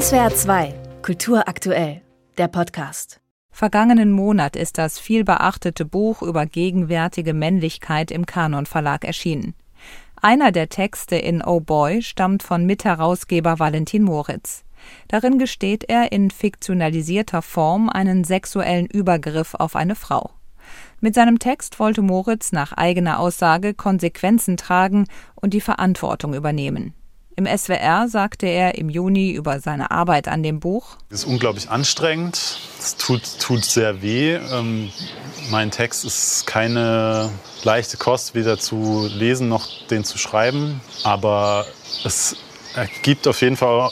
SWR 2, Kultur aktuell, der Podcast. Vergangenen Monat ist das vielbeachtete Buch über gegenwärtige Männlichkeit im Kanon Verlag erschienen. Einer der Texte in Oh Boy stammt von Mitherausgeber Valentin Moritz. Darin gesteht er in fiktionalisierter Form einen sexuellen Übergriff auf eine Frau. Mit seinem Text wollte Moritz nach eigener Aussage Konsequenzen tragen und die Verantwortung übernehmen. Im SWR sagte er im Juni über seine Arbeit an dem Buch. Es ist unglaublich anstrengend. Es tut, tut sehr weh. Ähm, mein Text ist keine leichte Kost, weder zu lesen noch den zu schreiben. Aber es ergibt auf jeden Fall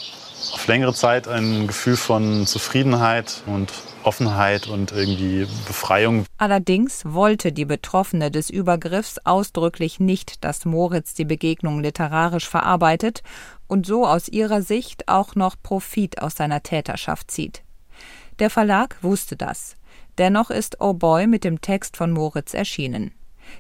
auf längere Zeit ein Gefühl von Zufriedenheit und Offenheit und irgendwie Befreiung. Allerdings wollte die Betroffene des Übergriffs ausdrücklich nicht, dass Moritz die Begegnung literarisch verarbeitet und so aus ihrer Sicht auch noch Profit aus seiner Täterschaft zieht. Der Verlag wusste das. Dennoch ist Oh Boy mit dem Text von Moritz erschienen.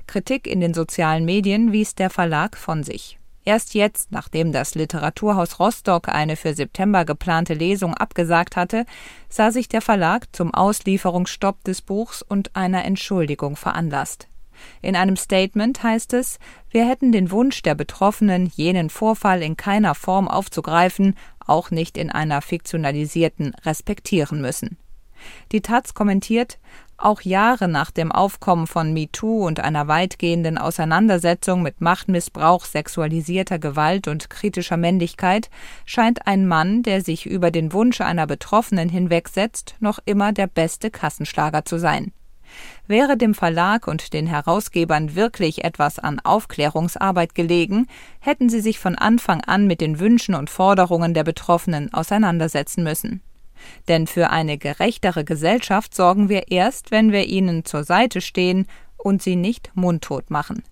Kritik in den sozialen Medien wies der Verlag von sich. Erst jetzt, nachdem das Literaturhaus Rostock eine für September geplante Lesung abgesagt hatte, sah sich der Verlag zum Auslieferungsstopp des Buchs und einer Entschuldigung veranlasst. In einem Statement heißt es, wir hätten den Wunsch der Betroffenen, jenen Vorfall in keiner Form aufzugreifen, auch nicht in einer fiktionalisierten, respektieren müssen. Die Taz kommentiert, auch Jahre nach dem Aufkommen von MeToo und einer weitgehenden Auseinandersetzung mit Machtmissbrauch, sexualisierter Gewalt und kritischer Männlichkeit scheint ein Mann, der sich über den Wunsch einer Betroffenen hinwegsetzt, noch immer der beste Kassenschlager zu sein. Wäre dem Verlag und den Herausgebern wirklich etwas an Aufklärungsarbeit gelegen, hätten sie sich von Anfang an mit den Wünschen und Forderungen der Betroffenen auseinandersetzen müssen. Denn für eine gerechtere Gesellschaft sorgen wir erst, wenn wir ihnen zur Seite stehen und sie nicht mundtot machen.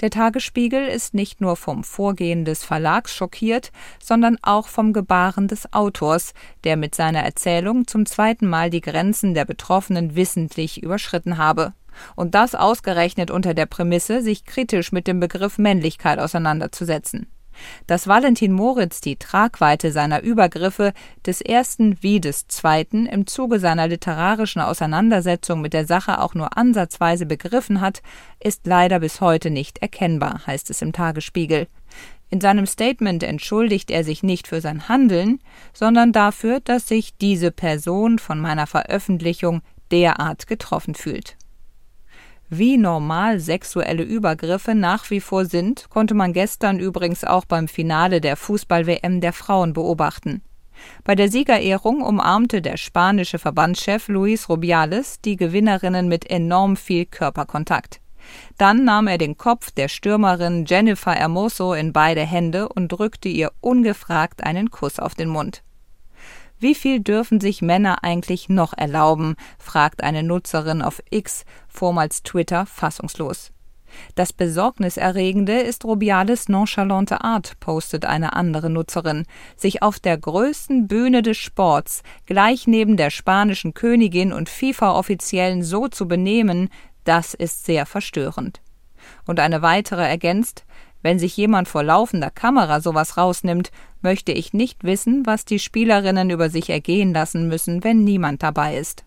Der Tagesspiegel ist nicht nur vom Vorgehen des Verlags schockiert, sondern auch vom Gebaren des Autors, der mit seiner Erzählung zum zweiten Mal die Grenzen der Betroffenen wissentlich überschritten habe. Und das ausgerechnet unter der Prämisse, sich kritisch mit dem Begriff Männlichkeit auseinanderzusetzen. Dass Valentin Moritz die Tragweite seiner Übergriffe des ersten wie des zweiten im Zuge seiner literarischen Auseinandersetzung mit der Sache auch nur ansatzweise begriffen hat, ist leider bis heute nicht erkennbar, heißt es im Tagesspiegel. In seinem Statement entschuldigt er sich nicht für sein Handeln, sondern dafür, dass sich diese Person von meiner Veröffentlichung derart getroffen fühlt. Wie normal sexuelle Übergriffe nach wie vor sind, konnte man gestern übrigens auch beim Finale der Fußball-WM der Frauen beobachten. Bei der Siegerehrung umarmte der spanische Verbandschef Luis Rubiales die Gewinnerinnen mit enorm viel Körperkontakt. Dann nahm er den Kopf der Stürmerin Jennifer Hermoso in beide Hände und drückte ihr ungefragt einen Kuss auf den Mund. Wie viel dürfen sich Männer eigentlich noch erlauben? fragt eine Nutzerin auf X, vormals Twitter, fassungslos. Das Besorgniserregende ist Rubiales nonchalante Art, postet eine andere Nutzerin, sich auf der größten Bühne des Sports, gleich neben der spanischen Königin und FIFA-Offiziellen so zu benehmen, das ist sehr verstörend. Und eine weitere ergänzt, wenn sich jemand vor laufender Kamera sowas rausnimmt, möchte ich nicht wissen, was die Spielerinnen über sich ergehen lassen müssen, wenn niemand dabei ist.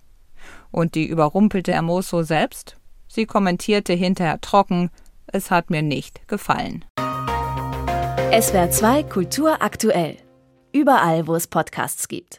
Und die überrumpelte Hermoso selbst? Sie kommentierte hinterher trocken, es hat mir nicht gefallen. SWR 2 Kultur aktuell. Überall, wo es Podcasts gibt.